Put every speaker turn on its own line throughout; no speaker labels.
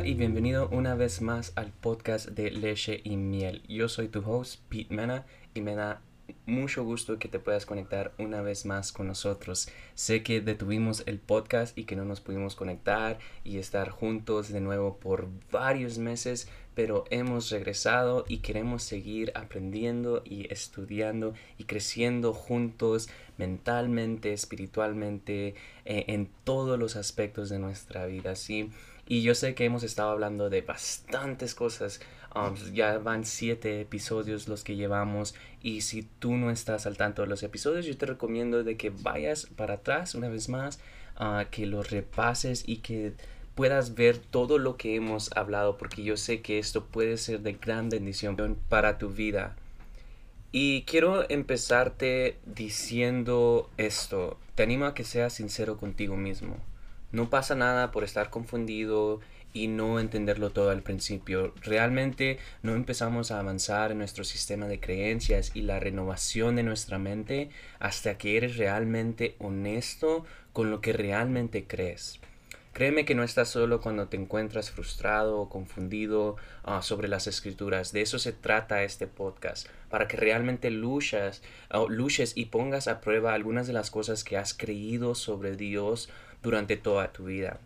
Y bienvenido una vez más al podcast de Leche y Miel. Yo soy tu host, Pete Mena, y me da mucho gusto que te puedas conectar una vez más con nosotros. Sé que detuvimos el podcast y que no nos pudimos conectar y estar juntos de nuevo por varios meses, pero hemos regresado y queremos seguir aprendiendo y estudiando y creciendo juntos mentalmente, espiritualmente, eh, en todos los aspectos de nuestra vida, ¿sí? Y yo sé que hemos estado hablando de bastantes cosas. Um, ya van siete episodios los que llevamos. Y si tú no estás al tanto de los episodios, yo te recomiendo de que vayas para atrás una vez más, uh, que los repases y que puedas ver todo lo que hemos hablado, porque yo sé que esto puede ser de gran bendición para tu vida. Y quiero empezarte diciendo esto. Te animo a que seas sincero contigo mismo. No pasa nada por estar confundido y no entenderlo todo al principio. Realmente no empezamos a avanzar en nuestro sistema de creencias y la renovación de nuestra mente hasta que eres realmente honesto con lo que realmente crees. Créeme que no estás solo cuando te encuentras frustrado o confundido ah, sobre las escrituras. De eso se trata este podcast, para que realmente luchas, uh, luches y pongas a prueba algunas de las cosas que has creído sobre Dios durante toda tu vida.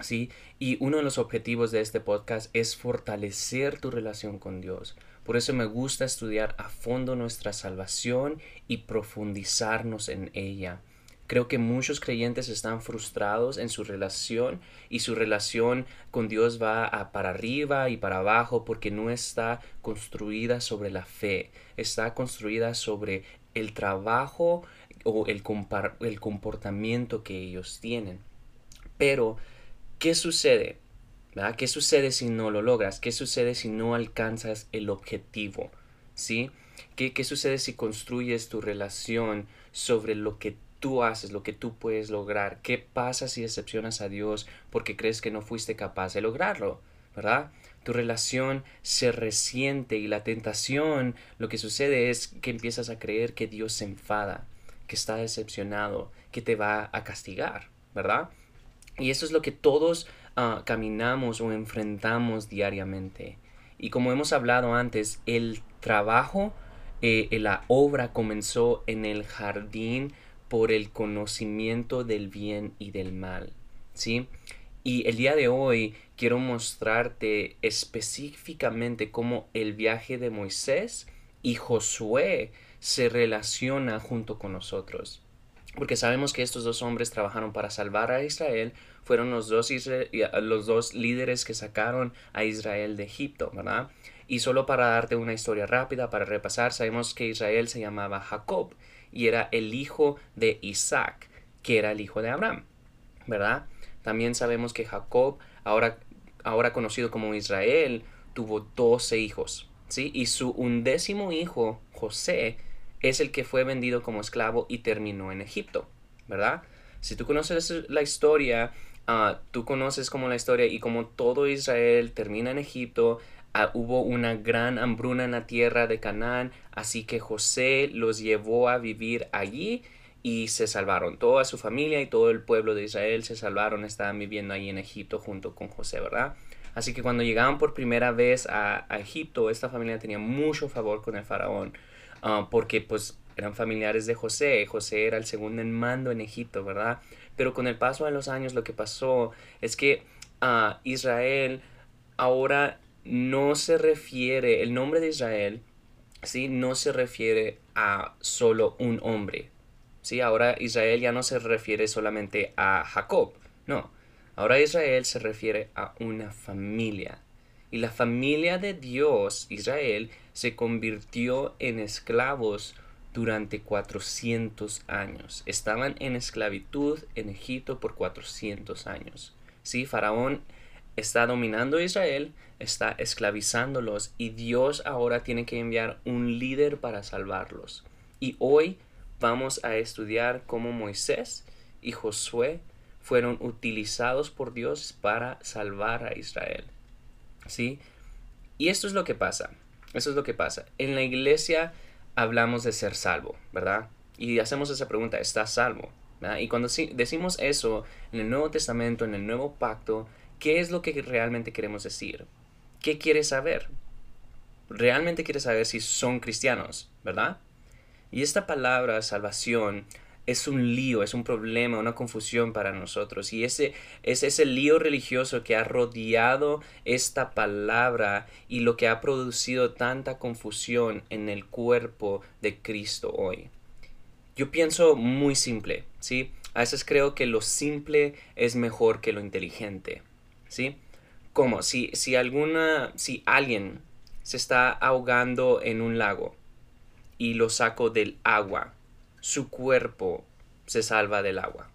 ¿Sí? Y uno de los objetivos de este podcast es fortalecer tu relación con Dios. Por eso me gusta estudiar a fondo nuestra salvación y profundizarnos en ella. Creo que muchos creyentes están frustrados en su relación y su relación con Dios va para arriba y para abajo porque no está construida sobre la fe, está construida sobre el trabajo o el, el comportamiento que ellos tienen. Pero, ¿qué sucede? ¿Qué sucede si no lo logras? ¿Qué sucede si no alcanzas el objetivo? ¿Sí? ¿Qué, ¿Qué sucede si construyes tu relación sobre lo que tú haces, lo que tú puedes lograr? ¿Qué pasa si decepcionas a Dios porque crees que no fuiste capaz de lograrlo? ¿Verdad? Tu relación se resiente y la tentación, lo que sucede es que empiezas a creer que Dios se enfada está decepcionado, que te va a castigar, ¿verdad? Y eso es lo que todos ah, caminamos o enfrentamos diariamente. Y como hemos hablado antes, el trabajo, eh, la obra comenzó en el jardín por el conocimiento del bien y del mal, ¿sí? Y el día de hoy quiero mostrarte específicamente cómo el viaje de Moisés y Josué se relaciona junto con nosotros. Porque sabemos que estos dos hombres trabajaron para salvar a Israel, fueron los dos, los dos líderes que sacaron a Israel de Egipto, ¿verdad? Y solo para darte una historia rápida, para repasar, sabemos que Israel se llamaba Jacob y era el hijo de Isaac, que era el hijo de Abraham, ¿verdad? También sabemos que Jacob, ahora, ahora conocido como Israel, tuvo 12 hijos, ¿sí? Y su undécimo hijo, José, es el que fue vendido como esclavo y terminó en Egipto, ¿verdad? Si tú conoces la historia, ah, tú conoces como la historia y como todo Israel termina en Egipto, ah, hubo una gran hambruna en la tierra de Canaán, así que José los llevó a vivir allí y se salvaron. Toda su familia y todo el pueblo de Israel se salvaron, estaban viviendo ahí en Egipto junto con José, ¿verdad? Así que cuando llegaban por primera vez a, a Egipto, esta familia tenía mucho favor con el faraón. Ah, porque pues eran familiares de José, José era el segundo en mando en Egipto, ¿verdad? Pero con el paso de los años lo que pasó es que uh, Israel ahora no se refiere, el nombre de Israel, ¿sí? No se refiere a solo un hombre, ¿sí? Ahora Israel ya no se refiere solamente a Jacob, no. Ahora Israel se refiere a una familia. Y la familia de Dios, Israel, se convirtió en esclavos durante 400 años. Estaban en esclavitud en Egipto por 400 años. Sí, Faraón está dominando a Israel, está esclavizándolos y Dios ahora tiene que enviar un líder para salvarlos. Y hoy vamos a estudiar cómo Moisés y Josué fueron utilizados por Dios para salvar a Israel. ¿Sí? Y esto es lo que pasa. Eso es lo que pasa. En la iglesia hablamos de ser salvo, ¿verdad? Y hacemos esa pregunta, ¿estás salvo? Y cuando decimos eso en el Nuevo Testamento, en el Nuevo Pacto, ¿qué es lo que realmente queremos decir? ¿Qué quieres saber? Realmente quieres saber si son cristianos, ¿verdad? Y esta palabra salvación es un lío, es un problema, una confusión para nosotros. Y ese es ese lío religioso que ha rodeado esta palabra y lo que ha producido tanta confusión en el cuerpo de Cristo hoy. Yo pienso muy simple, ¿sí? A veces creo que lo simple es mejor que lo inteligente, ¿sí? Como si, si alguna, si alguien se está ahogando en un lago y lo saco del agua, su cuerpo se salva del agua,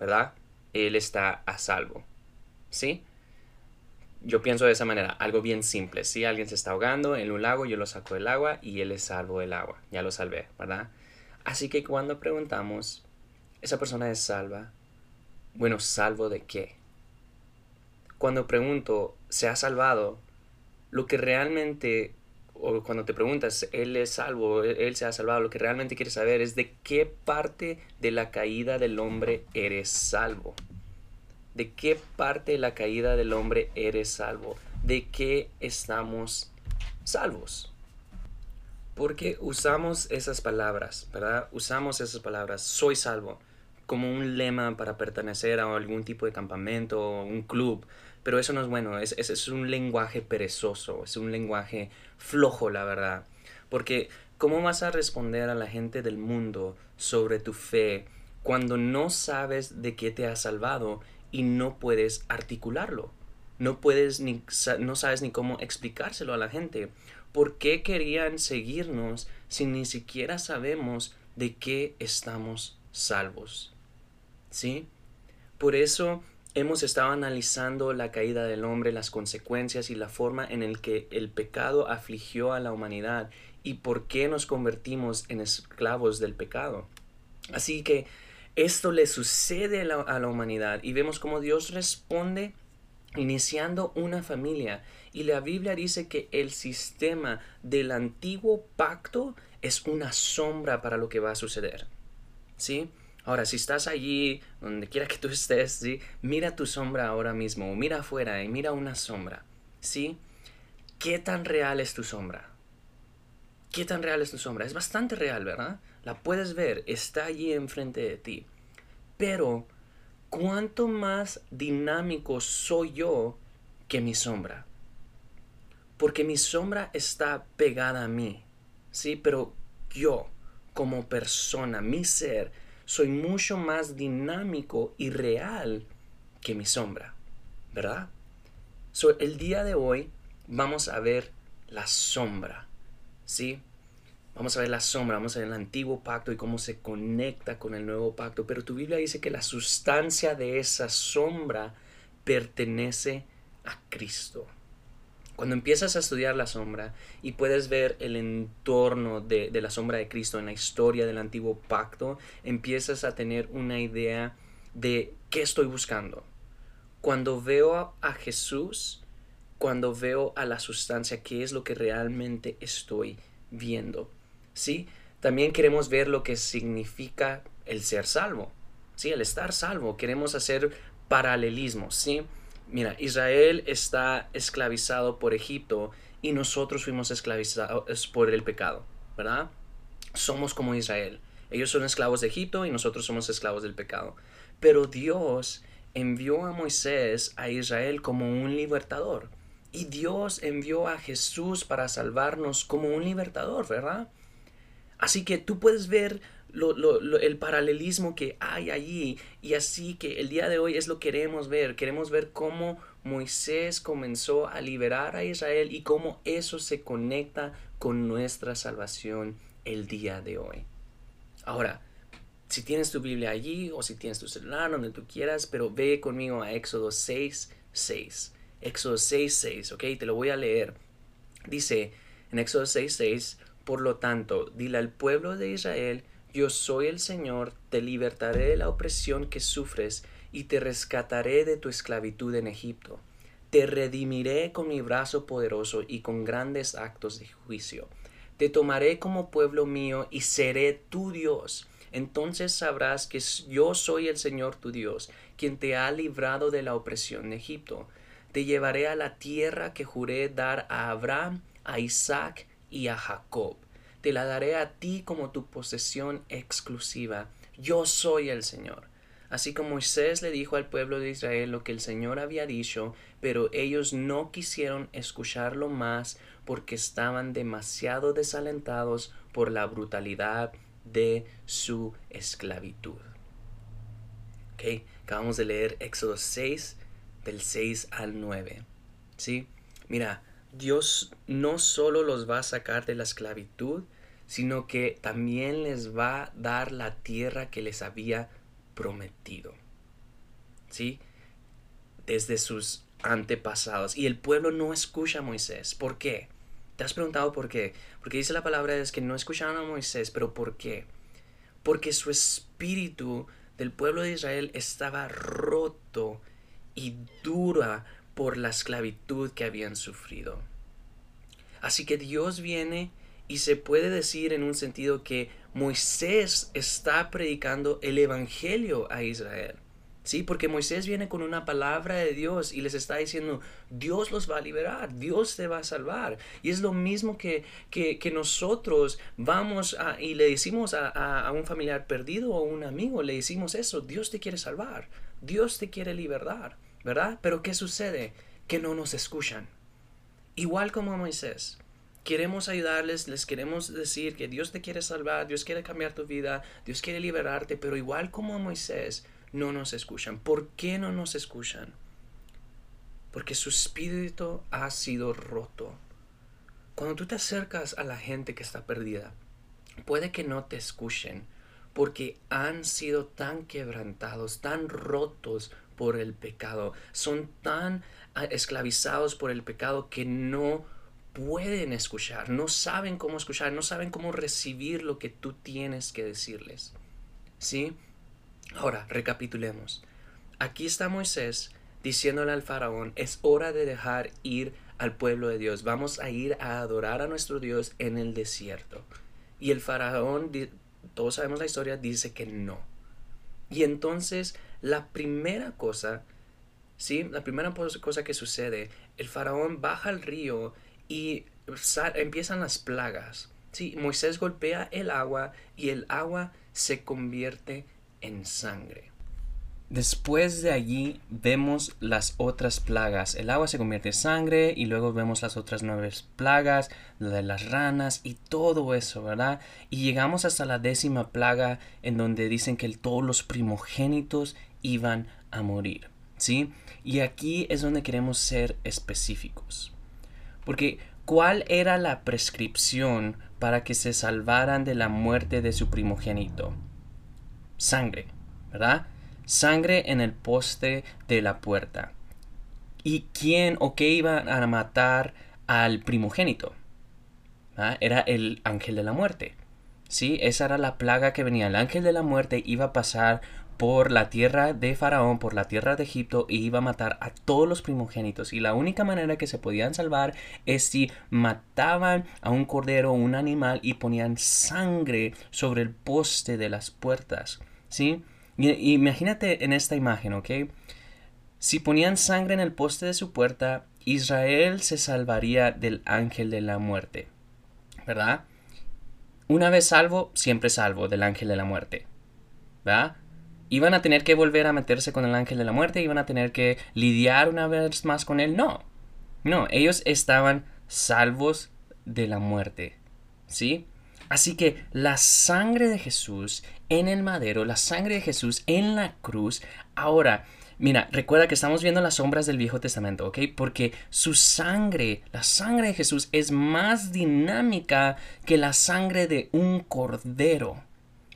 ¿verdad? Él está a salvo, ¿sí? Yo pienso de esa manera, algo bien simple. Si alguien se está ahogando en un lago, yo lo saco del agua y él es salvo del agua. Ya lo salvé, ¿verdad? Así que cuando preguntamos, ¿esa persona es salva? Bueno, ¿salvo de qué? Cuando pregunto, ¿se ha salvado? Lo que realmente o cuando te preguntas, Él es salvo, él, se ha salvado, lo que realmente quieres saber es de qué parte de la caída del hombre eres salvo. ¿De qué parte de la caída del hombre eres salvo? ¿De qué estamos salvos? Porque usamos esas palabras, ¿verdad? Usamos esas palabras, soy salvo, como un lema para pertenecer a algún tipo de campamento o un club. Pero eso no es bueno, es, es, un lenguaje perezoso, es un lenguaje flojo, la verdad. Porque ¿cómo vas a responder a la gente del mundo sobre tu fe cuando no sabes de qué te ha salvado y no puedes articularlo? No puedes ni no sabes ni cómo explicárselo a la gente. ¿Por qué querían seguirnos si ni siquiera sabemos de qué estamos salvos? ¿Sí? Por eso Hemos estado analizando la caída del hombre, las consecuencias y la forma en el que el pecado afligió a la humanidad y por qué nos convertimos en esclavos del pecado. Así que esto le sucede a la, humanidad y vemos cómo Dios responde iniciando una familia. Y la Biblia dice que el sistema del antiguo pacto es una sombra para lo que va a suceder. ¿Sí? Ahora, si estás allí, donde quiera que tú estés, ¿sí? mira tu sombra ahora mismo, mira afuera y mira una sombra. ¿sí? ¿Qué tan real es tu sombra? ¿Qué tan real es tu sombra? Es bastante real, ¿verdad? La puedes ver, está allí enfrente de ti. Pero, ¿cuánto más dinámico soy yo que mi sombra? Porque mi sombra está pegada a mí, ¿sí? Pero yo, como persona, mi ser, soy mucho más dinámico y real que mi sombra, ¿verdad? So, el día de hoy vamos a ver la sombra, ¿sí? Vamos a ver la sombra, vamos a ver el antiguo pacto y cómo se conecta con el nuevo pacto. Pero tu Biblia dice que la sustancia de esa sombra pertenece a Cristo. Cuando empiezas a estudiar la sombra y puedes ver el entorno de, la sombra de Cristo en la historia del antiguo pacto, empiezas a tener una idea de qué estoy buscando. Cuando veo a, Jesús, cuando veo a la sustancia, qué es lo que realmente estoy viendo. ¿Sí? También queremos ver lo que significa el ser salvo. ¿Sí? El estar salvo. Queremos hacer paralelismo. ¿Sí? Mira, Israel está esclavizado por Egipto y nosotros fuimos esclavizados por el pecado, ¿verdad? Somos como Israel. Ellos son esclavos de Egipto y nosotros somos esclavos del pecado. Pero Dios envió a Moisés a Israel como un libertador. Y Dios envió a Jesús para salvarnos como un libertador, ¿verdad? Así que tú puedes ver el paralelismo que hay allí y así que el día de hoy es lo que queremos ver. Queremos ver cómo Moisés comenzó a liberar a Israel y cómo eso se conecta con nuestra salvación el día de hoy. Ahora, si tienes tu Biblia allí o si tienes tu celular, donde tú quieras, pero ve conmigo a Éxodo 6, 6. Éxodo 6, 6, ¿ok? Te lo voy a leer. Dice en Éxodo 6, 6, por lo tanto, dile al pueblo de Israel, yo soy el Señor, te libertaré de la opresión que sufres y te rescataré de tu esclavitud en Egipto. Te redimiré con mi brazo poderoso y con grandes actos de juicio. Te tomaré como pueblo mío y seré tu Dios. Entonces sabrás que yo soy el Señor tu Dios, quien te ha librado de la opresión de Egipto. Te llevaré a la tierra que juré dar a Abraham, a Isaac y a Jacob. Te la daré a ti como tu posesión exclusiva. Yo soy el Señor. Así como Moisés le dijo al pueblo de Israel lo que el Señor había dicho, pero ellos no quisieron escucharlo más porque estaban demasiado desalentados por la brutalidad de su esclavitud. Okay, acabamos de leer Éxodo 6 del 6 al 9. ¿Sí? Mira, Dios no solo los va a sacar de la esclavitud, sino que también les va a dar la tierra que les había prometido. ¿Sí? Desde sus antepasados. Y el pueblo no escucha a Moisés. ¿Por qué? ¿Te has preguntado por qué? Porque dice la palabra es que no escucharon a Moisés, pero ¿por qué? Porque su espíritu del pueblo de Israel estaba roto y dura por la esclavitud que habían sufrido. Así que Dios viene y se puede decir en un sentido que Moisés está predicando el Evangelio a Israel. Sí, porque Moisés viene con una palabra de Dios y les está diciendo, Dios los va a liberar, Dios te va a salvar. Y es lo mismo que, que, nosotros vamos a, y le decimos a, a, un familiar perdido o un amigo, le decimos eso, Dios te quiere salvar, Dios te quiere liberar, ¿verdad? Pero ¿qué sucede? Que no nos escuchan. Igual como Moisés. Queremos ayudarles, les queremos decir que Dios te quiere salvar, Dios quiere cambiar tu vida, Dios quiere liberarte, pero igual como Moisés, no nos escuchan. ¿Por qué no nos escuchan? Porque su espíritu ha sido roto. Cuando tú te acercas a la gente que está perdida, puede que no te escuchen porque han sido tan quebrantados, tan rotos por el pecado, son tan ah, esclavizados por el pecado que no pueden escuchar, no saben cómo escuchar, no saben cómo recibir lo que tú tienes que decirles. ¿Sí? Ahora, recapitulemos. Aquí está Moisés diciéndole al faraón, es hora de dejar ir al pueblo de Dios, vamos a ir a adorar a nuestro Dios en el desierto. Y el faraón, todos sabemos la historia, dice que no. Y entonces la primera cosa, ¿sí? La primera cosa que sucede, el faraón baja al río y empiezan las plagas. Sí, Moisés golpea el agua y el agua se convierte en sangre. Después de allí vemos las otras plagas. El agua se convierte en sangre y luego vemos las otras nueve plagas, la de las ranas y todo eso, ¿verdad? Y llegamos hasta la décima plaga en donde dicen que todos los primogénitos iban a morir, ¿sí? Y aquí es donde queremos ser específicos. Porque ¿Cuál era la prescripción para que se salvaran de la muerte de su primogénito? Sangre, ¿verdad? Sangre en el poste de la puerta. ¿Y quién o qué iba a matar al primogénito? ¿Ah? Era el ángel de la muerte. Sí, esa era la plaga que venía. El ángel de la muerte iba a pasar por la tierra de Faraón, por la tierra de Egipto, y iba a matar a todos los primogénitos. Y la única manera que se podían salvar es si mataban a un cordero o un animal y ponían sangre sobre el poste de las puertas. ¿Sí? Imagínate en esta imagen, ¿ok? Si ponían sangre en el poste de su puerta, Israel se salvaría del ángel de la muerte. ¿Verdad? Una vez salvo, siempre salvo del ángel de la muerte. ¿Verdad? Iban a tener que volver a meterse con el ángel de la muerte, iban a tener que lidiar una vez más con él. No, no, ellos estaban salvos de la muerte. ¿Sí? Así que la sangre de Jesús en el madero, la sangre de Jesús en la cruz, ahora, mira, recuerda que estamos viendo las sombras del Viejo Testamento, ¿ok? Porque su sangre, la sangre de Jesús es más dinámica que la sangre de un cordero,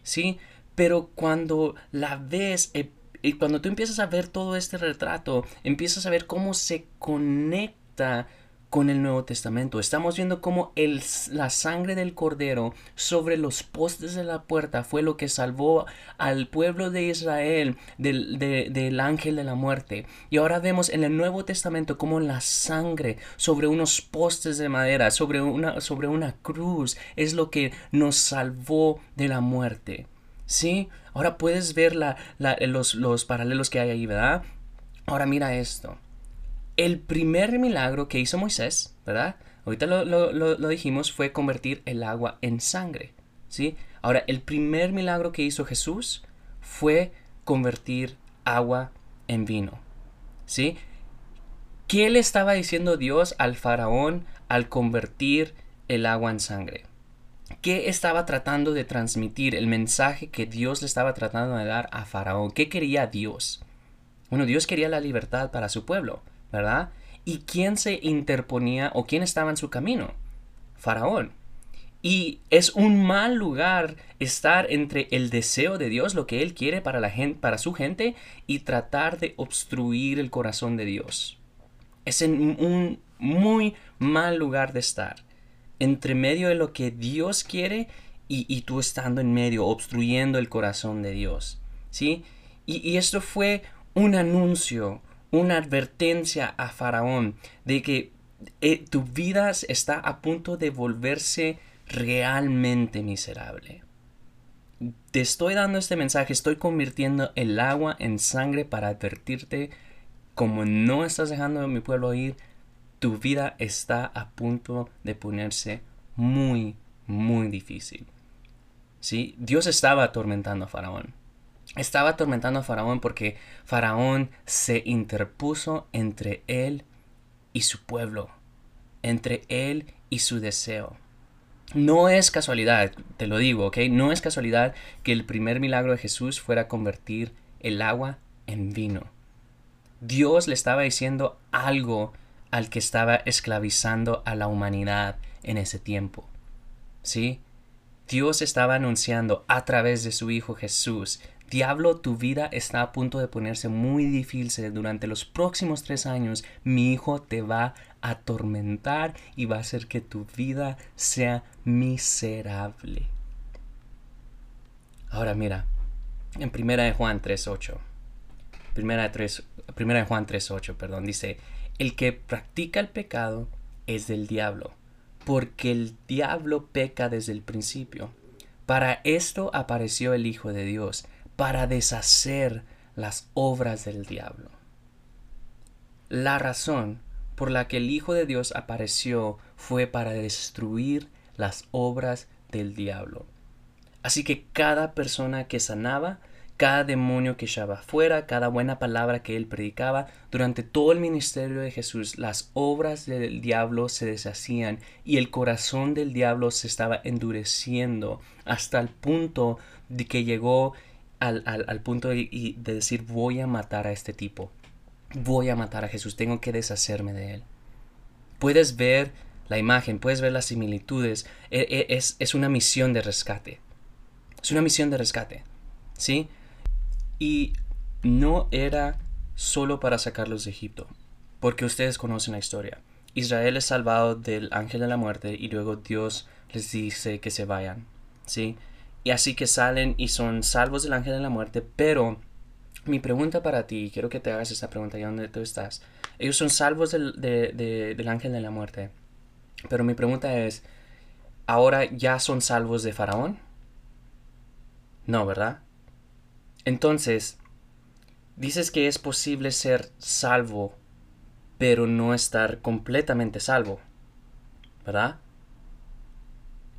¿sí? Pero cuando la ves eh, y cuando tú empiezas a ver todo este retrato, empiezas a ver cómo se conecta con el Nuevo Testamento. Estamos viendo cómo el, la sangre del cordero sobre los postes de la puerta fue lo que salvó al pueblo de Israel del, del, ángel de la muerte. Y ahora vemos en el Nuevo Testamento cómo la sangre sobre unos postes de madera, sobre una, sobre una cruz, es lo que nos salvó de la muerte. ¿Sí? Ahora puedes ver la, los, los paralelos que hay ahí, ¿verdad? Ahora mira esto. El primer milagro que hizo Moisés, ¿verdad? Ahorita lo, lo, dijimos, fue convertir el agua en sangre, ¿sí? Ahora, el primer milagro que hizo Jesús fue convertir agua en vino, ¿sí? ¿Qué le estaba diciendo Dios al faraón al convertir el agua en sangre? ¿Qué estaba tratando de transmitir? El mensaje que Dios le estaba tratando de dar a Faraón. ¿Qué quería Dios? Bueno, Dios quería la libertad para su pueblo, ¿verdad? ¿Y quién se interponía o quién estaba en su camino? Faraón. Y es un mal lugar estar entre el deseo de Dios, lo que Él quiere para, la gente, para su gente, y tratar de obstruir el corazón de Dios. Es en un muy mal lugar de estar. Entre medio de lo que Dios quiere y, tú estando en medio, obstruyendo el corazón de Dios. ¿Sí? Y, y esto fue un anuncio, una advertencia a Faraón de que eh, tu vida está a punto de volverse realmente miserable. Te estoy dando este mensaje, estoy convirtiendo el agua en sangre para advertirte, como no estás dejando a mi pueblo ir, tu vida está a punto de ponerse muy, muy difícil. ¿Sí? Dios estaba atormentando a Faraón. Estaba atormentando a Faraón porque Faraón se interpuso entre él y su pueblo, entre él y su deseo. No es casualidad, te lo digo, ¿ok? No es casualidad que el primer milagro de Jesús fuera convertir el agua en vino. Dios le estaba diciendo algo al que estaba esclavizando a la humanidad en ese tiempo. ¿Sí? Dios estaba anunciando a través de su Hijo Jesús Diablo, tu vida está a punto de ponerse muy difícil. Durante los próximos tres años, mi hijo te va a atormentar y va a hacer que tu vida sea miserable. Ahora mira, en primera de Juan 3.8, primera, primera de Juan 3.8, perdón, dice, el que practica el pecado es del diablo, porque el diablo peca desde el principio. Para esto apareció el Hijo de Dios, para deshacer las obras del diablo. La razón por la que el Hijo de Dios apareció fue para destruir las obras del diablo. Así que cada persona que sanaba, cada demonio que echaba fuera, cada buena palabra que él predicaba, durante todo el ministerio de Jesús, las obras del diablo se deshacían y el corazón del diablo se estaba endureciendo hasta el punto de que llegó al, punto de, decir voy a matar a este tipo, voy a matar a Jesús, tengo que deshacerme de él. Puedes ver la imagen, puedes ver las similitudes, e, e, es, es una misión de rescate, es una misión de rescate, ¿sí? Y no era solo para sacarlos de Egipto, porque ustedes conocen la historia. Israel es salvado del ángel de la muerte y luego Dios les dice que se vayan, ¿sí? Y así que salen y son salvos del ángel de la muerte, pero mi pregunta para ti, quiero que te hagas esta pregunta ahí donde tú estás. Ellos son salvos del, del ángel de la muerte, pero mi pregunta es, ¿ahora ya son salvos de Faraón? No, ¿verdad? Entonces, dices que es posible ser salvo, pero no estar completamente salvo, ¿verdad?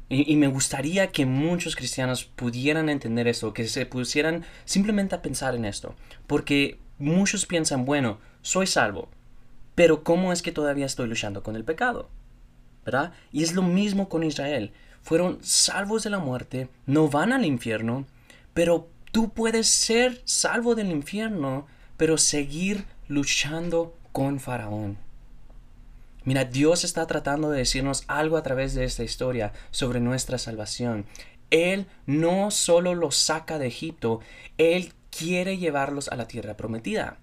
Y, me gustaría que muchos cristianos pudieran entender esto, que se pusieran simplemente a pensar en esto. Porque muchos piensan, bueno, soy salvo, pero ¿cómo es que todavía estoy luchando con el pecado? ¿Verdad? Y es lo mismo con Israel. Fueron salvos de la muerte, no van al infierno, pero tú puedes ser salvo del infierno, pero seguir luchando con Faraón. Mira, Dios está tratando de decirnos algo a través de esta historia sobre nuestra salvación. Él no solo los saca de Egipto, Él quiere llevarlos a la tierra prometida.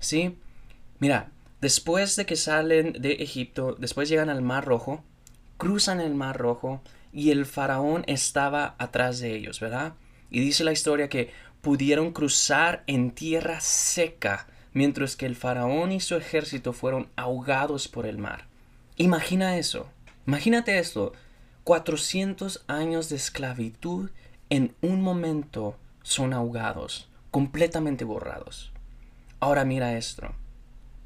¿Sí? Mira, después de que salen de Egipto, después llegan al Mar Rojo, cruzan el Mar Rojo y el faraón estaba atrás de ellos, ¿verdad? Y dice la historia que pudieron cruzar en tierra seca mientras que el faraón y su ejército fueron ahogados por el mar. Imagina eso, imagínate esto, 400 años de esclavitud en un momento son ahogados, completamente borrados. Ahora mira esto.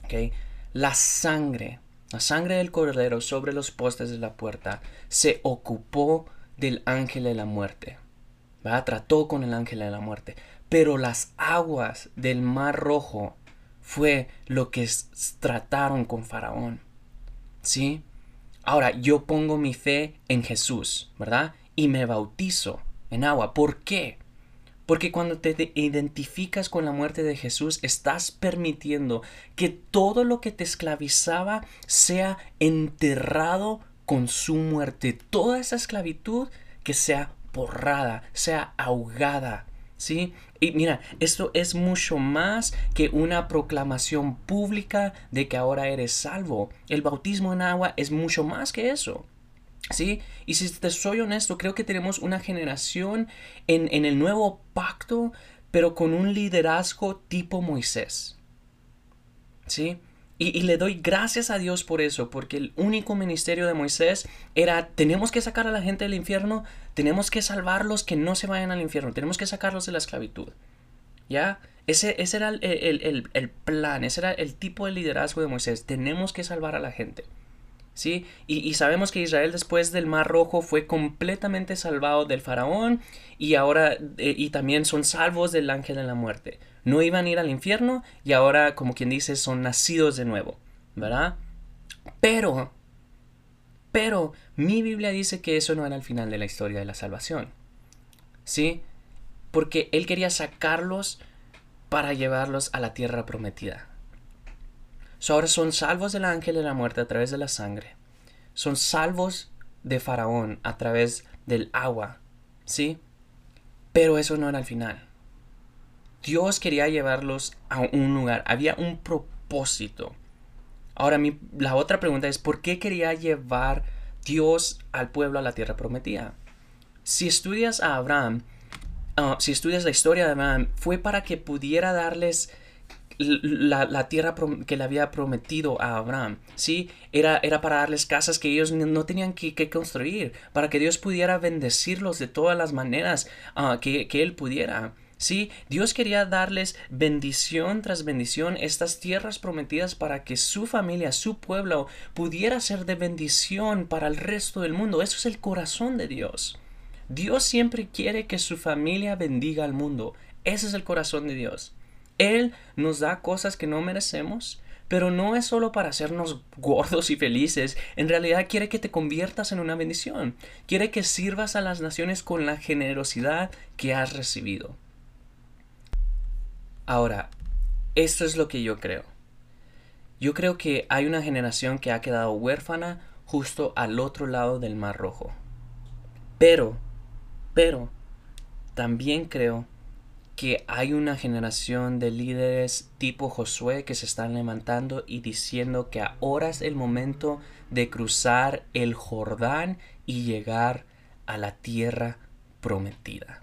¿okay? La sangre, la sangre del cordero sobre los postes de la puerta se ocupó del ángel de la muerte. Trató con el ángel de la muerte. Pero las aguas del mar rojo fue lo que trataron con Faraón. ¿Sí? Ahora, yo pongo mi fe en Jesús, ¿verdad? Y me bautizo en agua. ¿Por qué? Porque cuando te identificas con la muerte de Jesús, estás permitiendo que todo lo que te esclavizaba sea enterrado con su muerte. Toda esa esclavitud que sea borrada, sea ahogada. ¿Sí? Y mira, esto es mucho más que una proclamación pública de que ahora eres salvo. El bautismo en agua es mucho más que eso. ¿Sí? Y si te soy honesto, creo que tenemos una generación en, en el nuevo pacto, pero con un liderazgo tipo Moisés. ¿Sí? Y, le doy gracias a Dios por eso, porque el único ministerio de Moisés era, tenemos que sacar a la gente del infierno, tenemos que salvarlos que no se vayan al infierno, tenemos que sacarlos de la esclavitud. ¿Ya? Ese, ese era el, el, el plan, ese era el tipo de liderazgo de Moisés, tenemos que salvar a la gente. ¿sí? Y, sabemos que Israel después del Mar Rojo fue completamente salvado del faraón y ahora eh, y también son salvos del ángel de la muerte. No iban a ir al infierno y ahora, como quien dice, son nacidos de nuevo, ¿verdad? Pero, pero mi Biblia dice que eso no era el final de la historia de la salvación, ¿sí? Porque Él quería sacarlos para llevarlos a la tierra prometida ahora son salvos del ángel de la muerte a través de la sangre. Son salvos de Faraón a través del agua. ¿Sí? Pero eso no era el final. Dios quería llevarlos a un lugar. Había un propósito. Ahora, mi, la otra pregunta es, ¿por qué quería llevar Dios al pueblo a la tierra prometida? Si estudias a Abraham, ah, si estudias la historia de Abraham, fue para que pudiera darles la, tierra que le había prometido a Abraham, ¿sí? Era, era para darles casas que ellos no tenían que, construir, para que Dios pudiera bendecirlos de todas las maneras ah, que, que Él pudiera. Sí, Dios quería darles bendición tras bendición, estas tierras prometidas para que su familia, su pueblo, pudiera ser de bendición para el resto del mundo. Eso es el corazón de Dios. Dios siempre quiere que su familia bendiga al mundo. Ese es el corazón de Dios. Él nos da cosas que no merecemos, pero no es solo para hacernos gordos y felices. En realidad quiere que te conviertas en una bendición. Quiere que sirvas a las naciones con la generosidad que has recibido. Ahora, esto es lo que yo creo. Yo creo que hay una generación que ha quedado huérfana justo al otro lado del Mar Rojo. Pero, pero, también creo que hay una generación de líderes tipo Josué que se están levantando y diciendo que ahora es el momento de cruzar el Jordán y llegar a la tierra prometida.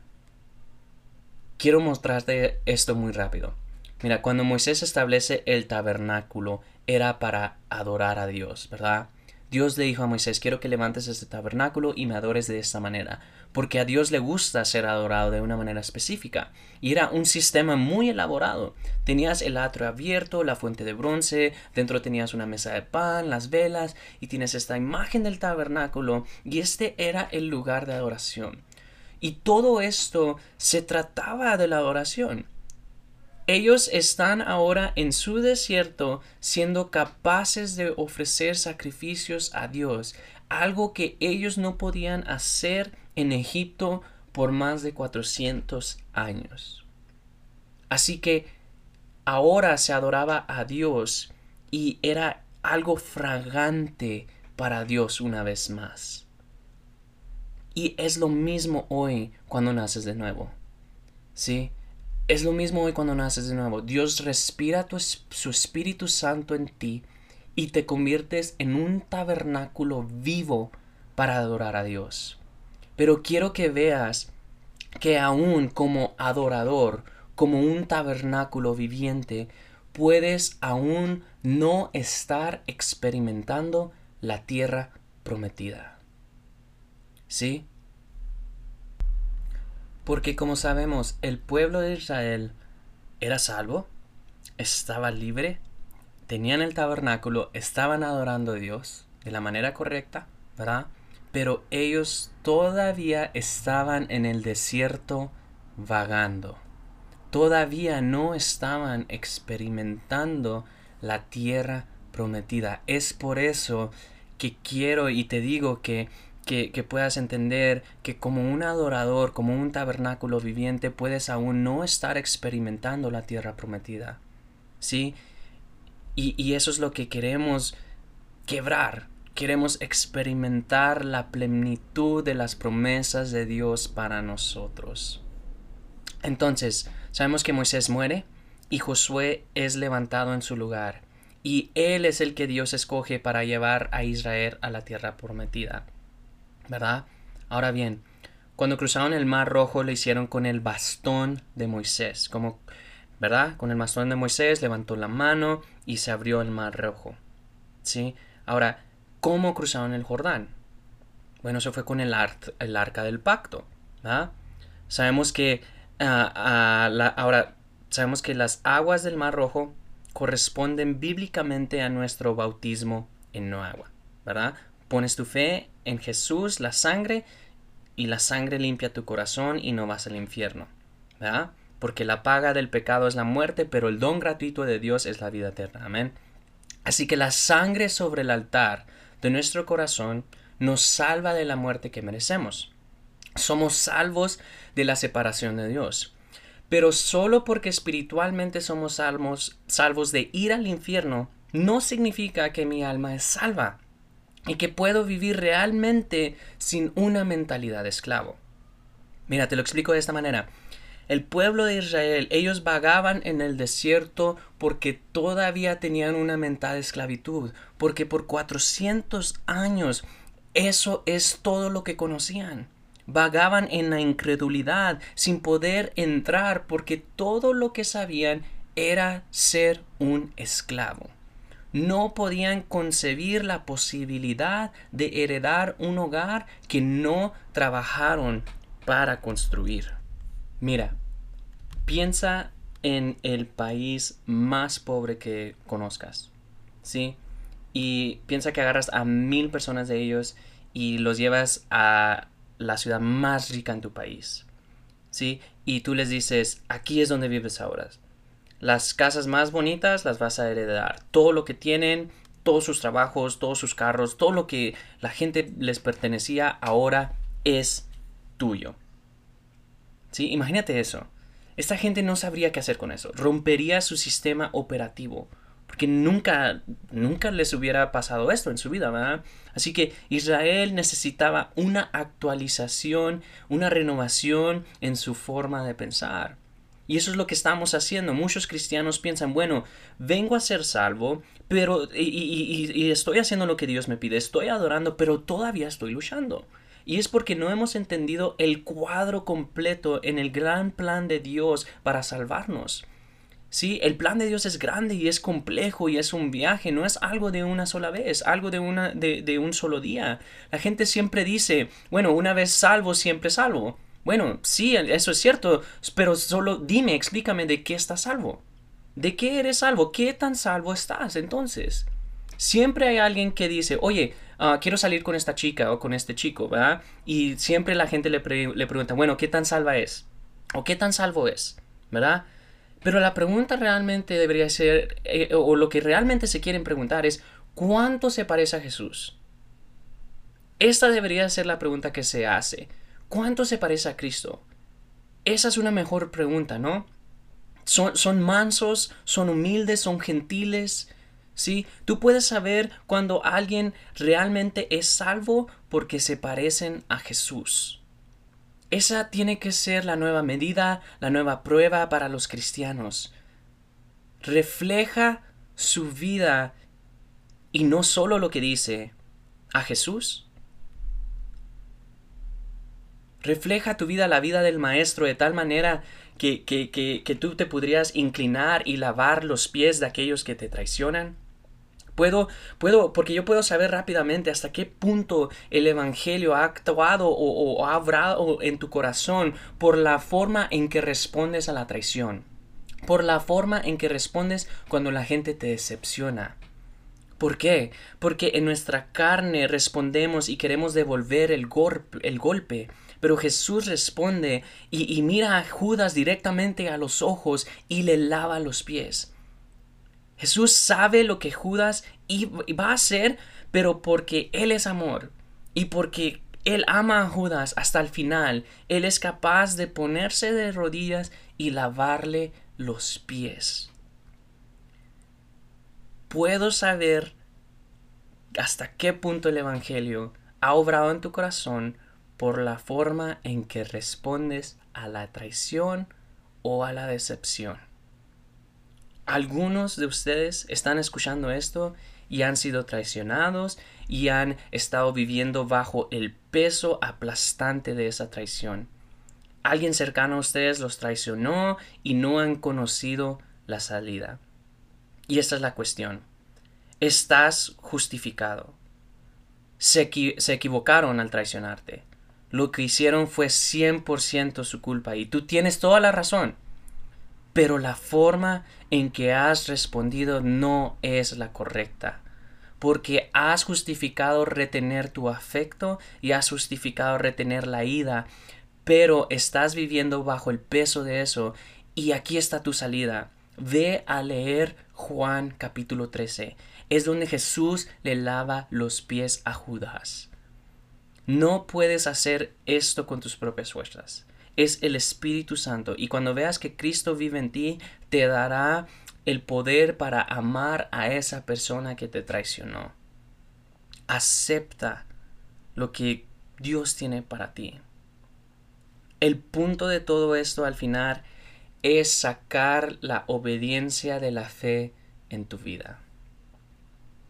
Quiero mostrarte esto muy rápido. Mira, cuando Moisés establece el tabernáculo era para adorar a Dios, ¿verdad? Dios le dijo a Moisés, quiero que levantes este tabernáculo y me adores de esta manera porque a Dios le gusta ser adorado de una manera específica. Y era un sistema muy elaborado. Tenías el atrio abierto, la fuente de bronce, dentro tenías una mesa de pan, las velas, y tienes esta imagen del tabernáculo, y este era el lugar de adoración. Y todo esto se trataba de la adoración. Ellos están ahora en su desierto siendo capaces de ofrecer sacrificios a Dios, algo que ellos no podían hacer en Egipto por más de 400 años. Así que ahora se adoraba a Dios y era algo fragante para Dios una vez más. Y es lo mismo hoy cuando naces de nuevo. ¿Sí? Es lo mismo hoy cuando naces de nuevo. Dios respira su Espíritu Santo en ti y te conviertes en un tabernáculo vivo para adorar a Dios. Pero quiero que veas que aún como adorador, como un tabernáculo viviente, puedes aún no estar experimentando la tierra prometida. ¿Sí? Porque como sabemos, el pueblo de Israel era salvo, estaba libre, tenían el tabernáculo, estaban adorando a Dios de la manera correcta, ¿verdad? Pero ellos todavía estaban en el desierto vagando. Todavía no estaban experimentando la tierra prometida. Es por eso que quiero y te digo que que, puedas entender que como un adorador, como un tabernáculo viviente, puedes aún no estar experimentando la tierra prometida. ¿Sí? Y, y eso es lo que queremos quebrar. Queremos experimentar la plenitud de las promesas de Dios para nosotros. Entonces, sabemos que Moisés muere y Josué es levantado en su lugar. Y él es el que Dios escoge para llevar a Israel a la tierra prometida. ¿Verdad? Ahora bien, cuando cruzaron el mar rojo lo hicieron con el bastón de Moisés, como, ¿verdad? Con el bastón de Moisés levantó la mano y se abrió el mar rojo, ¿sí? Ahora, ¿cómo cruzaron el Jordán? Bueno, eso fue con el, el arca del pacto, ¿verdad? Sabemos que ah, ahora sabemos que las aguas del mar rojo corresponden bíblicamente a nuestro bautismo en no agua, ¿verdad? Pones tu fe en Jesús, la sangre, y la sangre limpia tu corazón y no vas al infierno. ¿verdad? Porque la paga del pecado es la muerte, pero el don gratuito de Dios es la vida eterna. Amén. Así que la sangre sobre el altar de nuestro corazón nos salva de la muerte que merecemos. Somos salvos de la separación de Dios. Pero solo porque espiritualmente somos salvos, salvos de ir al infierno, no significa que mi alma es salva y que puedo vivir realmente sin una mentalidad de esclavo. Mira, te lo explico de esta manera. El pueblo de Israel, ellos vagaban en el desierto porque todavía tenían una mentalidad esclavitud, porque por 400 años eso es todo lo que conocían. Vagaban en la incredulidad sin poder entrar porque todo lo que sabían era ser un esclavo no podían concebir la posibilidad de heredar un hogar que no trabajaron para construir. Mira, piensa en el país más pobre que conozcas, ¿sí? Y piensa que agarras a mil personas de ellos y los llevas a la ciudad más rica en tu país, ¿sí? Y tú les dices, aquí es donde vives ahora las casas más bonitas las vas a heredar. Todo lo que tienen, todos sus trabajos, todos sus carros, todo lo que la gente les pertenecía ahora es tuyo. ¿Sí? Imagínate eso. Esta gente no sabría qué hacer con eso. Rompería su sistema operativo. Porque nunca, nunca les hubiera pasado esto en su vida, ¿verdad? Así que Israel necesitaba una actualización, una renovación en su forma de pensar. Y eso es lo que estamos haciendo. Muchos cristianos piensan, bueno, vengo a ser salvo, pero y, estoy haciendo lo que Dios me pide, estoy adorando, pero todavía estoy luchando. Y es porque no hemos entendido el cuadro completo en el gran plan de Dios para salvarnos. Sí, el plan de Dios es grande y es complejo y es un viaje, no es algo de una sola vez, algo de, una, de un solo día. La gente siempre dice, bueno, una vez salvo, siempre salvo. Bueno, sí, eso es cierto, pero solo dime, explícame de qué estás salvo. ¿De qué eres salvo? ¿Qué tan salvo estás entonces? Siempre hay alguien que dice, oye, ah, quiero salir con esta chica o con este chico, ¿verdad? Y siempre la gente le, pregunta, bueno, ¿qué tan salva es? ¿O qué tan salvo es? ¿Verdad? Pero la pregunta realmente debería ser, eh, o lo que realmente se quieren preguntar es, ¿cuánto se parece a Jesús? Esta debería ser la pregunta que se hace. ¿Cuánto se parece a Cristo? Esa es una mejor pregunta, ¿no? Son, mansos, son humildes, son gentiles. ¿Sí? Tú puedes saber cuando alguien realmente es salvo porque se parecen a Jesús. Esa tiene que ser la nueva medida, la nueva prueba para los cristianos. Refleja su vida y no solo lo que dice a Jesús. Refleja tu vida la vida del Maestro de tal manera que, que, que, tú te podrías inclinar y lavar los pies de aquellos que te traicionan. Puedo, puedo, porque yo puedo saber rápidamente hasta qué punto el Evangelio ha actuado o, o ha obrado en tu corazón por la forma en que respondes a la traición, por la forma en que respondes cuando la gente te decepciona. ¿Por qué? Porque en nuestra carne respondemos y queremos devolver el, el golpe. Pero Jesús responde y, mira a Judas directamente a los ojos y le lava los pies. Jesús sabe lo que Judas va a hacer, pero porque Él es amor y porque Él ama a Judas hasta el final, Él es capaz de ponerse de rodillas y lavarle los pies. Puedo saber hasta qué punto el Evangelio ha obrado en tu corazón por la forma en que respondes a la traición o a la decepción. Algunos de ustedes están escuchando esto y han sido traicionados y han estado viviendo bajo el peso aplastante de esa traición. Alguien cercano a ustedes los traicionó y no han conocido la salida. Y esta es la cuestión. Estás justificado. Se, se equivocaron al traicionarte. Lo que hicieron fue 100% su culpa y tú tienes toda la razón pero la forma en que has respondido no es la correcta, porque has justificado retener tu afecto y has justificado retener la ida, pero estás viviendo bajo el peso de eso y aquí está tu salida. Ve a leer Juan capítulo 13. Es donde Jesús le lava los pies a Judas. No puedes hacer esto con tus propias fuerzas es el Espíritu Santo. Y cuando veas que Cristo vive en ti, te dará el poder para amar a esa persona que te traicionó. Acepta lo que Dios tiene para ti. El punto de todo esto al final es sacar la obediencia de la fe en tu vida.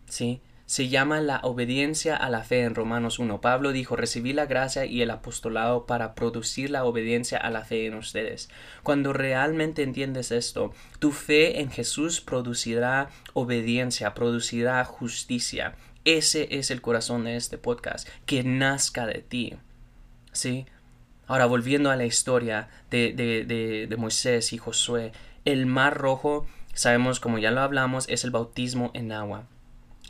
¿Sí? Se llama la obediencia a la fe en Romanos 1. Pablo dijo, recibí la gracia y el apostolado para producir la obediencia a la fe en ustedes. Cuando realmente entiendes esto, tu fe en Jesús producirá obediencia, producirá justicia. Ese es el corazón de este podcast, que nazca de ti. ¿Sí? Ahora, volviendo a la historia de, de, de Moisés y Josué, el mar rojo, sabemos como ya lo hablamos, es el bautismo en agua.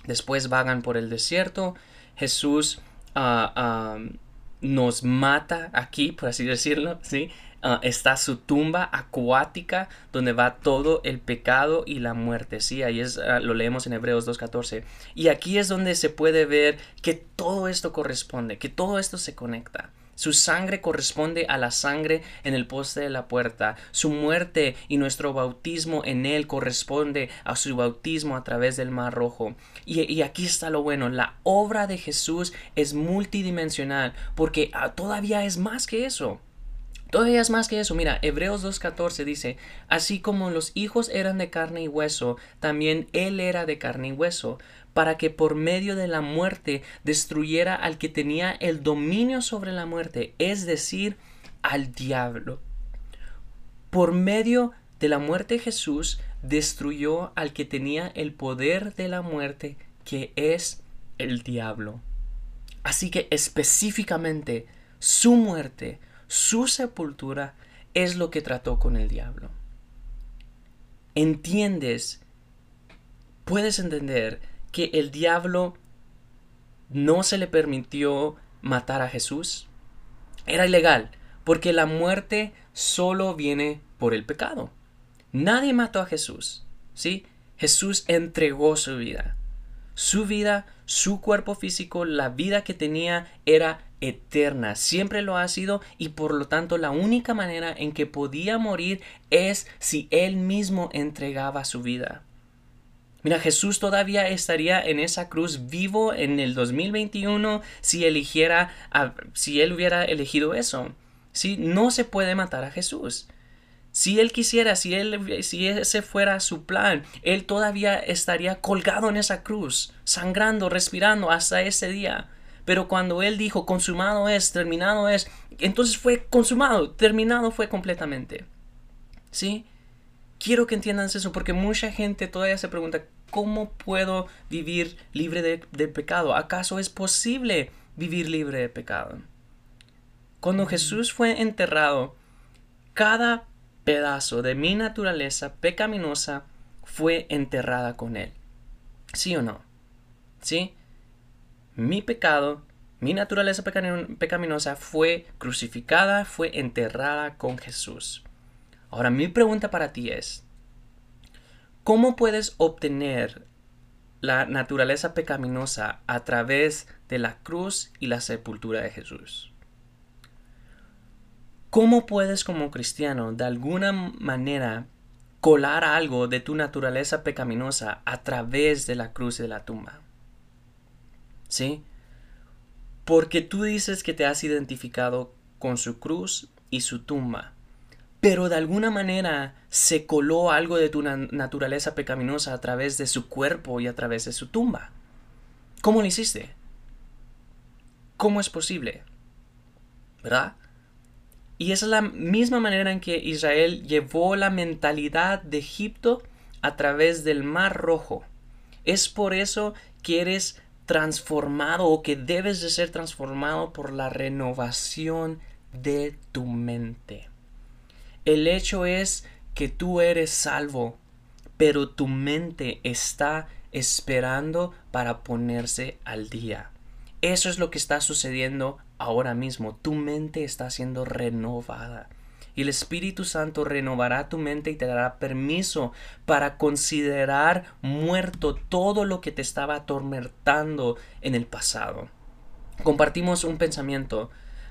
Después vagan por el desierto. Jesús ah, ah, nos mata aquí, por así decirlo, ¿sí? Ah, está su tumba acuática donde va todo el pecado y la muerte. Sí, ahí es, lo leemos en Hebreos 2.14. Y aquí es donde se puede ver que todo esto corresponde, que todo esto se conecta. Su sangre corresponde a la sangre en el poste de la puerta. Su muerte y nuestro bautismo en él corresponde a su bautismo a través del mar rojo. Y, aquí está lo bueno, la obra de Jesús es multidimensional porque ah, todavía es más que eso. Todavía es más que eso. Mira, Hebreos 2.14 dice, así como los hijos eran de carne y hueso, también él era de carne y hueso para que por medio de la muerte destruyera al que tenía el dominio sobre la muerte, es decir, al diablo. Por medio de la muerte Jesús destruyó al que tenía el poder de la muerte, que es el diablo. Así que específicamente su muerte, su sepultura, es lo que trató con el diablo. ¿Entiendes? Puedes entender que el diablo no se le permitió matar a Jesús? Era ilegal, porque la muerte solo viene por el pecado. Nadie mató a Jesús, ¿sí? Jesús entregó su vida. Su vida, su cuerpo físico, la vida que tenía era eterna, siempre lo ha sido y por lo tanto la única manera en que podía morir es si él mismo entregaba su vida. Mira, Jesús todavía estaría en esa cruz vivo en el 2021 si eligiera, si él hubiera elegido eso. ¿sí? No se puede matar a Jesús. Si él quisiera, si, él, si ese fuera su plan, él todavía estaría colgado en esa cruz, sangrando, respirando hasta ese día. Pero cuando él dijo, consumado es, terminado es, entonces fue consumado, terminado fue completamente. ¿Sí? Quiero que entiendan eso porque mucha gente todavía se pregunta, ¿cómo puedo vivir libre de, de pecado? ¿Acaso es posible vivir libre de pecado? Cuando Jesús fue enterrado, cada pedazo de mi naturaleza pecaminosa fue enterrada con él. ¿Sí o no? ¿Sí? Mi pecado, mi naturaleza pecaminosa fue crucificada, fue enterrada con Jesús. Ahora mi pregunta para ti es, ¿cómo puedes obtener la naturaleza pecaminosa a través de la cruz y la sepultura de Jesús? ¿Cómo puedes como cristiano de alguna manera colar algo de tu naturaleza pecaminosa a través de la cruz y de la tumba? ¿Sí? Porque tú dices que te has identificado con su cruz y su tumba, pero de alguna manera se coló algo de tu naturaleza pecaminosa a través de su cuerpo y a través de su tumba. ¿Cómo lo hiciste? ¿Cómo es posible? ¿Verdad? Y esa es la misma manera en que Israel llevó la mentalidad de Egipto a través del Mar Rojo. Es por eso que eres transformado o que debes de ser transformado por la renovación de tu mente. El hecho es que tú eres salvo, pero tu mente está esperando para ponerse al día. Eso es lo que está sucediendo ahora mismo. Tu mente está siendo renovada. Y el Espíritu Santo renovará tu mente y te dará permiso para considerar muerto todo lo que te estaba atormentando en el pasado. Compartimos un pensamiento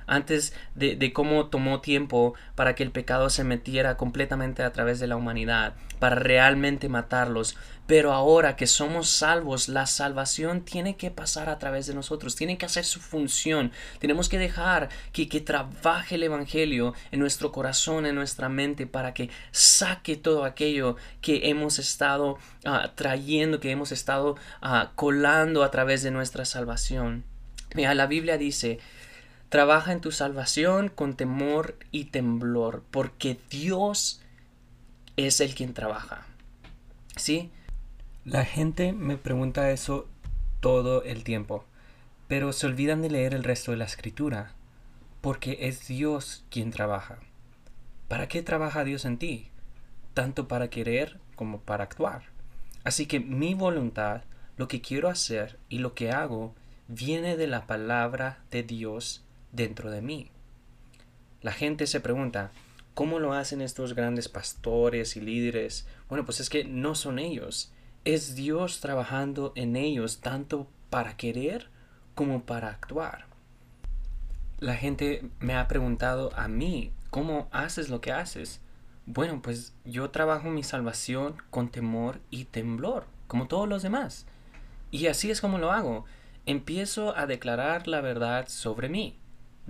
antes de, cómo tomó tiempo para que el pecado se metiera completamente a través de la humanidad, para realmente matarlos. Pero ahora que somos salvos, la salvación tiene que pasar a través de nosotros, tiene que hacer su función. Tenemos que dejar que, trabaje el Evangelio en nuestro corazón, en nuestra mente, para que saque todo aquello que hemos estado ah, trayendo, que hemos estado ah, colando a través de nuestra salvación. Mira, la Biblia dice Trabaja en tu salvación con temor y temblor, porque Dios es el quien trabaja. ¿Sí? La gente me pregunta eso todo el tiempo, pero se olvidan de leer el resto de la escritura, porque es Dios quien trabaja. ¿Para qué trabaja Dios en ti? Tanto para querer como para actuar. Así que mi voluntad, lo que quiero hacer y lo que hago, viene de la palabra de Dios dentro de mí. La gente se pregunta, ¿cómo lo hacen estos grandes pastores y líderes? Bueno, pues es que no son ellos. Es Dios trabajando en ellos tanto para querer como para actuar. La gente me ha preguntado a mí, ¿cómo haces lo que haces? Bueno, pues yo trabajo mi salvación con temor y temblor, como todos los demás. Y así es como lo hago. Empiezo a declarar la verdad sobre mí.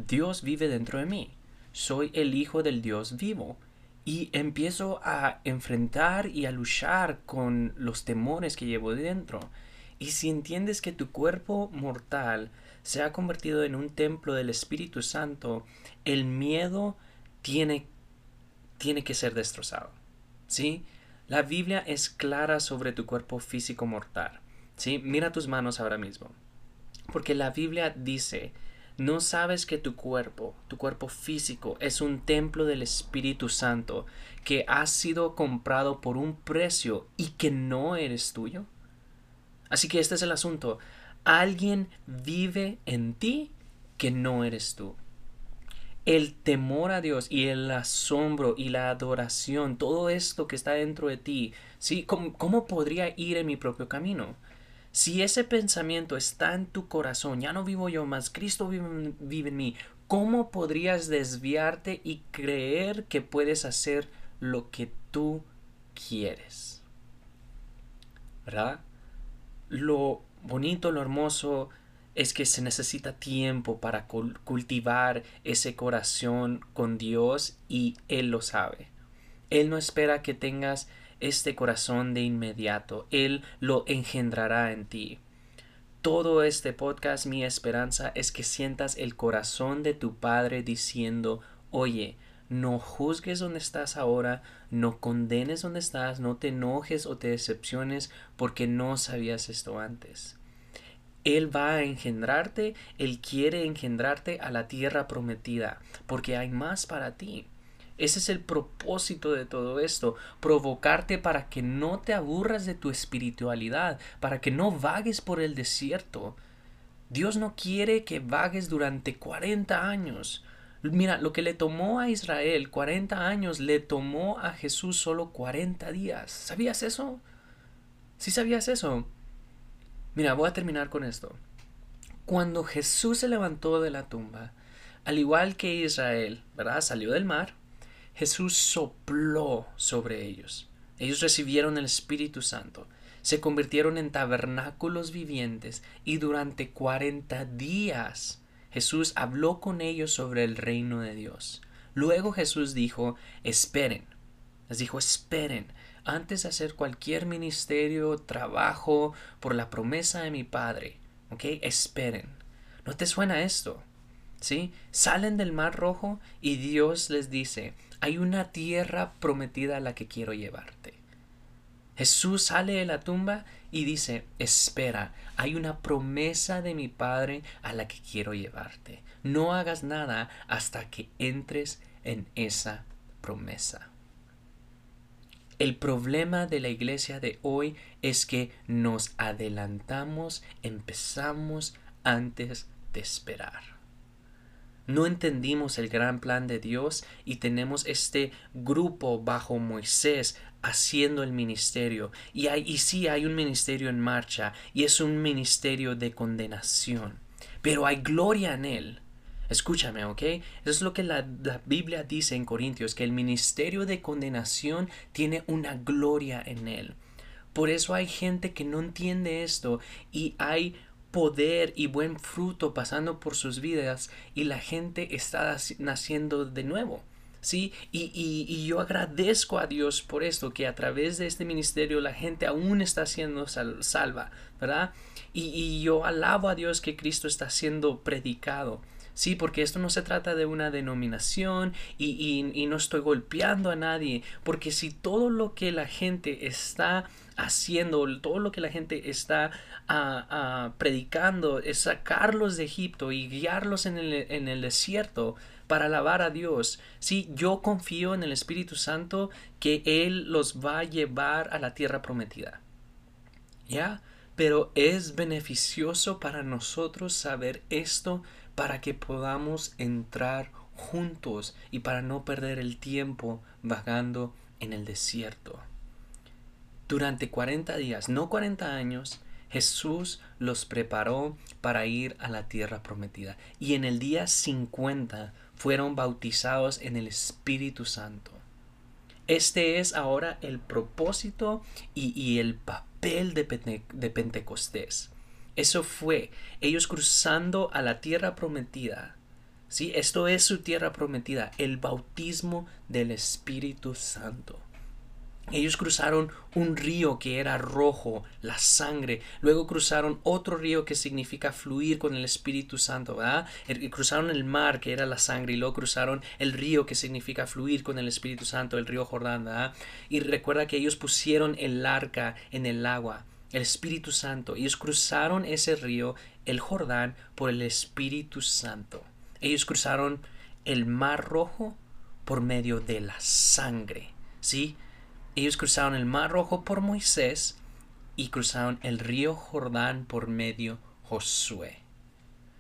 Dios vive dentro de mí. Soy el hijo del Dios vivo. Y empiezo a enfrentar y a luchar con los temores que llevo dentro. Y si entiendes que tu cuerpo mortal se ha convertido en un templo del Espíritu Santo, el miedo tiene, tiene que ser destrozado. ¿Sí? La Biblia es clara sobre tu cuerpo físico mortal. ¿Sí? Mira tus manos ahora mismo. Porque la Biblia dice ¿No sabes que tu cuerpo, tu cuerpo físico, es un templo del Espíritu Santo que ha sido comprado por un precio y que no eres tuyo? Así que este es el asunto. Alguien vive en ti que no eres tú. El temor a Dios y el asombro y la adoración, todo esto que está dentro de ti, ¿sí? ¿Cómo, cómo podría ir en mi propio camino? Si ese pensamiento está en tu corazón, ya no vivo yo más, Cristo vive, vive en mí, ¿cómo podrías desviarte y creer que puedes hacer lo que tú quieres? ¿Verdad? Lo bonito, lo hermoso es que se necesita tiempo para cultivar ese corazón con Dios y Él lo sabe. Él no espera que tengas este corazón de inmediato. Él lo engendrará en ti. Todo este podcast, mi esperanza es que sientas el corazón de tu Padre diciendo, oye, no juzgues donde estás ahora, no condenes donde estás, no te enojes o te decepciones porque no sabías esto antes. Él va a engendrarte, Él quiere engendrarte a la tierra prometida, porque hay más para ti. Ese es el propósito de todo esto, provocarte para que no te aburras de tu espiritualidad, para que no vagues por el desierto. Dios no quiere que vagues durante 40 años. Mira, lo que le tomó a Israel 40 años, le tomó a Jesús solo 40 días. ¿Sabías eso? ¿Sí sabías eso? Mira, voy a terminar con esto. Cuando Jesús se levantó de la tumba, al igual que Israel, ¿verdad? Salió del mar, Jesús sopló sobre ellos. Ellos recibieron el Espíritu Santo, se convirtieron en tabernáculos vivientes y durante 40 días Jesús habló con ellos sobre el reino de Dios. Luego Jesús dijo, esperen. Les dijo, esperen. Antes de hacer cualquier ministerio, trabajo, por la promesa de mi Padre. ¿Ok? Esperen. ¿No te suena esto? ¿Sí? Salen del Mar Rojo y Dios les dice, hay una tierra prometida a la que quiero llevarte. Jesús sale de la tumba y dice, espera, hay una promesa de mi Padre a la que quiero llevarte. No hagas nada hasta que entres en esa promesa. El problema de la iglesia de hoy es que nos adelantamos, empezamos antes de esperar no entendimos el gran plan de Dios y tenemos este grupo bajo Moisés haciendo el ministerio. Y, hay, y sí hay un ministerio en marcha y es un ministerio de condenación. Pero hay gloria en él. Escúchame, ¿ok? Eso es lo que la, la, Biblia dice en Corintios, que el ministerio de condenación tiene una gloria en él. Por eso hay gente que no entiende esto y hay poder y buen fruto pasando por sus vidas y la gente está naciendo de nuevo. ¿Sí? Y, y, yo agradezco a Dios por esto, que a través de este ministerio la gente aún está siendo salva, ¿verdad? Y, y yo alabo a Dios que Cristo está siendo predicado. Sí, porque esto no se trata de una denominación y, y, y, no estoy golpeando a nadie, porque si todo lo que la gente está haciendo, todo lo que la gente está ah, ah, predicando es sacarlos de Egipto y guiarlos en el, en el desierto para alabar a Dios. Sí, yo confío en el Espíritu Santo que Él los va a llevar a la tierra prometida. ¿Ya? Pero es beneficioso para nosotros saber esto para que podamos entrar juntos y para no perder el tiempo vagando en el desierto. Durante 40 días, no 40 años, Jesús los preparó para ir a la tierra prometida. Y en el día 50 fueron bautizados en el Espíritu Santo. Este es ahora el propósito y, el papel de, de Pentecostés. Eso fue ellos cruzando a la tierra prometida. ¿sí? Esto es su tierra prometida, el bautismo del Espíritu Santo. Ellos cruzaron un río que era rojo, la sangre. Luego cruzaron otro río que significa fluir con el Espíritu Santo. ¿verdad? Cruzaron el mar que era la sangre y luego cruzaron el río que significa fluir con el Espíritu Santo, el río Jordán. ¿verdad? Y recuerda que ellos pusieron el arca en el agua el Espíritu Santo. Ellos cruzaron ese río, el Jordán, por el Espíritu Santo. Ellos cruzaron el Mar Rojo por medio de la sangre. ¿Sí? Ellos cruzaron el Mar Rojo por Moisés y cruzaron el río Jordán por medio Josué.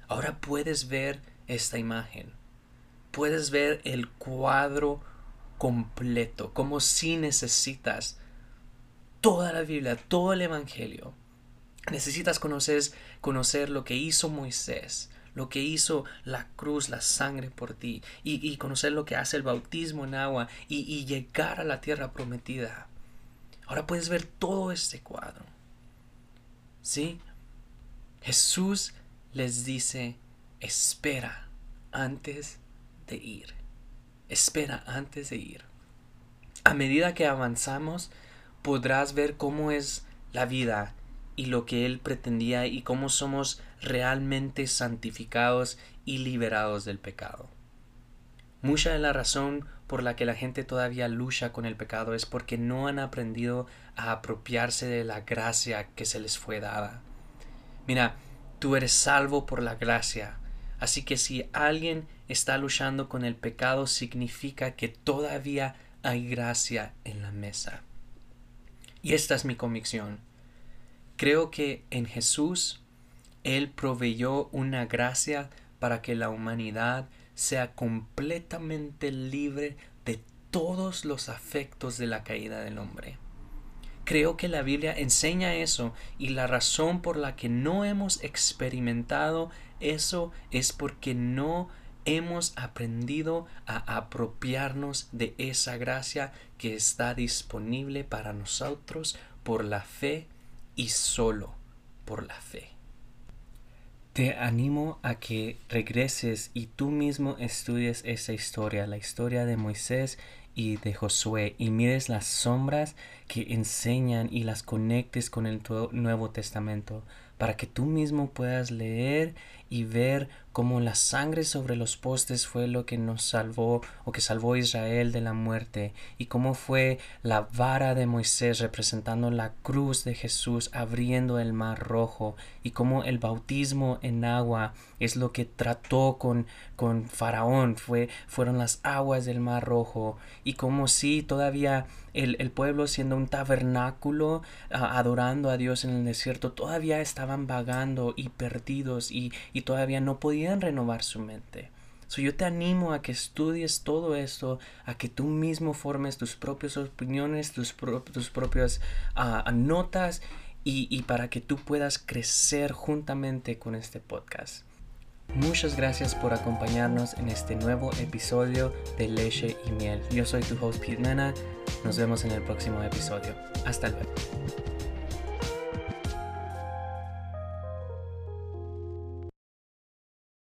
Ahora puedes ver esta imagen. Puedes ver el cuadro completo, como si necesitas toda la Biblia, todo el Evangelio. Necesitas conocer, conocer lo que hizo Moisés, lo que hizo la cruz, la sangre por ti, y, conocer lo que hace el bautismo en agua y, y llegar a la tierra prometida. Ahora puedes ver todo este cuadro. ¿Sí? Jesús les dice, espera antes de ir. Espera antes de ir. A medida que avanzamos, podrás ver cómo es la vida y lo que Él pretendía y cómo somos realmente santificados y liberados del pecado. Mucha de la razón por la que la gente todavía lucha con el pecado es porque no han aprendido a apropiarse de la gracia que se les fue dada. Mira, tú eres salvo por la gracia, así que si alguien está luchando con el pecado significa que todavía hay gracia en la mesa. Y esta es mi convicción. Creo que en Jesús Él proveyó una gracia para que la humanidad sea completamente libre de todos los afectos de la caída del hombre. Creo que la Biblia enseña eso y la razón por la que no hemos experimentado eso es porque no hemos aprendido a apropiarnos de esa gracia que está disponible para nosotros por la fe y solo por la fe. Te animo a que regreses y tú mismo estudies esa historia, la historia de Moisés y de Josué, y mires las sombras que enseñan y las conectes con el Nuevo Testamento, para que tú mismo puedas leer y ver cómo la sangre sobre los postes fue lo que nos salvó o que salvó a Israel de la muerte y cómo fue la vara de Moisés representando la cruz de Jesús abriendo el mar rojo y cómo el bautismo en agua es lo que trató con, con Faraón fue, fueron las aguas del mar rojo y como si todavía el, pueblo siendo un tabernáculo adorando a Dios en el desierto todavía estaban vagando y perdidos y, y todavía no podían renovar su mente. So, yo te animo a que estudies todo esto, a que tú mismo formes tus propias opiniones, tus, tus propias ah, notas y, para que tú puedas crecer juntamente con este podcast. Muchas gracias por acompañarnos en este nuevo episodio de Leche y Miel. Yo soy tu host Pete. Nos vemos en el próximo episodio. Hasta luego.